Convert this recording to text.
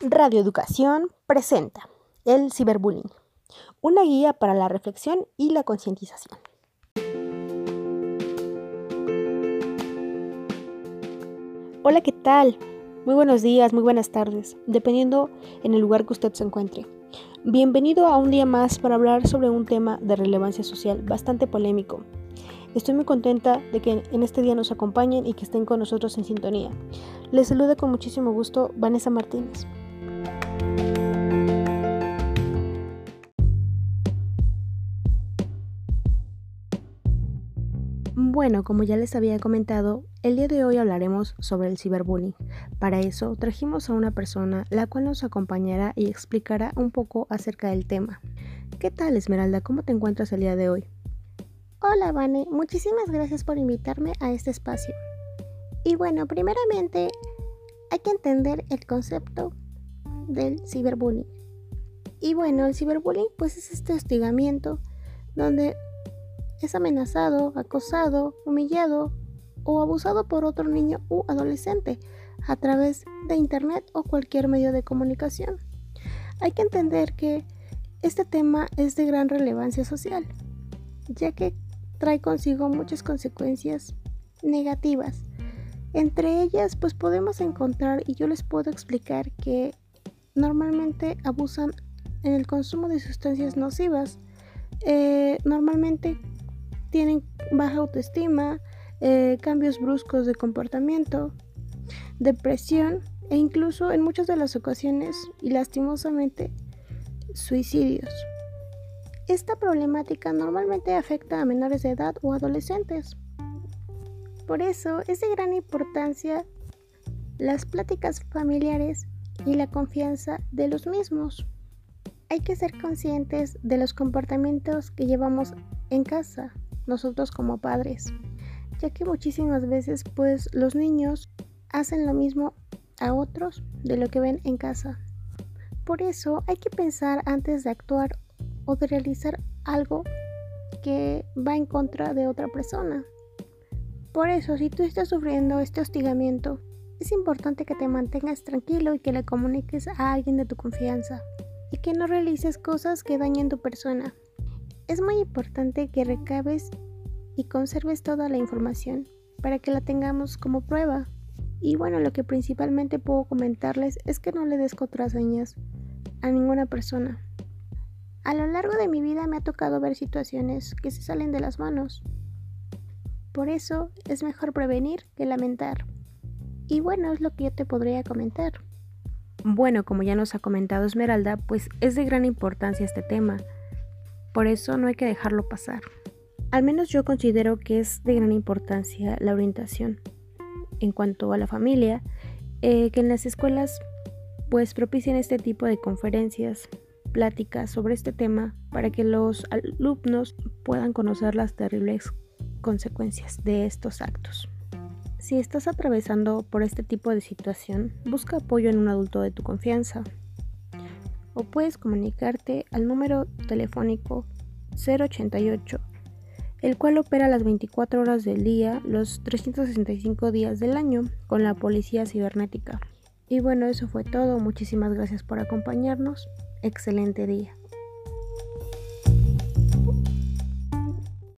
Radio Educación presenta el ciberbullying, una guía para la reflexión y la concientización. Hola, ¿qué tal? Muy buenos días, muy buenas tardes, dependiendo en el lugar que usted se encuentre. Bienvenido a un día más para hablar sobre un tema de relevancia social bastante polémico. Estoy muy contenta de que en este día nos acompañen y que estén con nosotros en sintonía. Les saluda con muchísimo gusto Vanessa Martínez. Bueno, como ya les había comentado, el día de hoy hablaremos sobre el ciberbullying. Para eso trajimos a una persona la cual nos acompañará y explicará un poco acerca del tema. ¿Qué tal Esmeralda? ¿Cómo te encuentras el día de hoy? Hola Vane, muchísimas gracias por invitarme a este espacio. Y bueno, primeramente hay que entender el concepto del ciberbullying. Y bueno, el ciberbullying pues es este hostigamiento donde es amenazado, acosado, humillado o abusado por otro niño u adolescente a través de Internet o cualquier medio de comunicación. Hay que entender que este tema es de gran relevancia social, ya que trae consigo muchas consecuencias negativas. Entre ellas, pues podemos encontrar, y yo les puedo explicar que normalmente abusan en el consumo de sustancias nocivas. Eh, normalmente tienen baja autoestima, eh, cambios bruscos de comportamiento, depresión e incluso en muchas de las ocasiones y lastimosamente suicidios. Esta problemática normalmente afecta a menores de edad o adolescentes. Por eso es de gran importancia las pláticas familiares y la confianza de los mismos. Hay que ser conscientes de los comportamientos que llevamos en casa nosotros como padres, ya que muchísimas veces pues los niños hacen lo mismo a otros de lo que ven en casa. Por eso hay que pensar antes de actuar o de realizar algo que va en contra de otra persona. Por eso, si tú estás sufriendo este hostigamiento, es importante que te mantengas tranquilo y que le comuniques a alguien de tu confianza y que no realices cosas que dañen tu persona. Es muy importante que recabes y conserves toda la información para que la tengamos como prueba. Y bueno, lo que principalmente puedo comentarles es que no le des contraseñas a ninguna persona. A lo largo de mi vida me ha tocado ver situaciones que se salen de las manos. Por eso es mejor prevenir que lamentar. Y bueno, es lo que yo te podría comentar. Bueno, como ya nos ha comentado Esmeralda, pues es de gran importancia este tema por eso no hay que dejarlo pasar. Al menos yo considero que es de gran importancia la orientación. En cuanto a la familia, eh, que en las escuelas pues propicien este tipo de conferencias, pláticas sobre este tema para que los alumnos puedan conocer las terribles consecuencias de estos actos. Si estás atravesando por este tipo de situación, busca apoyo en un adulto de tu confianza, o puedes comunicarte al número telefónico 088, el cual opera las 24 horas del día, los 365 días del año, con la policía cibernética. Y bueno, eso fue todo. Muchísimas gracias por acompañarnos. Excelente día.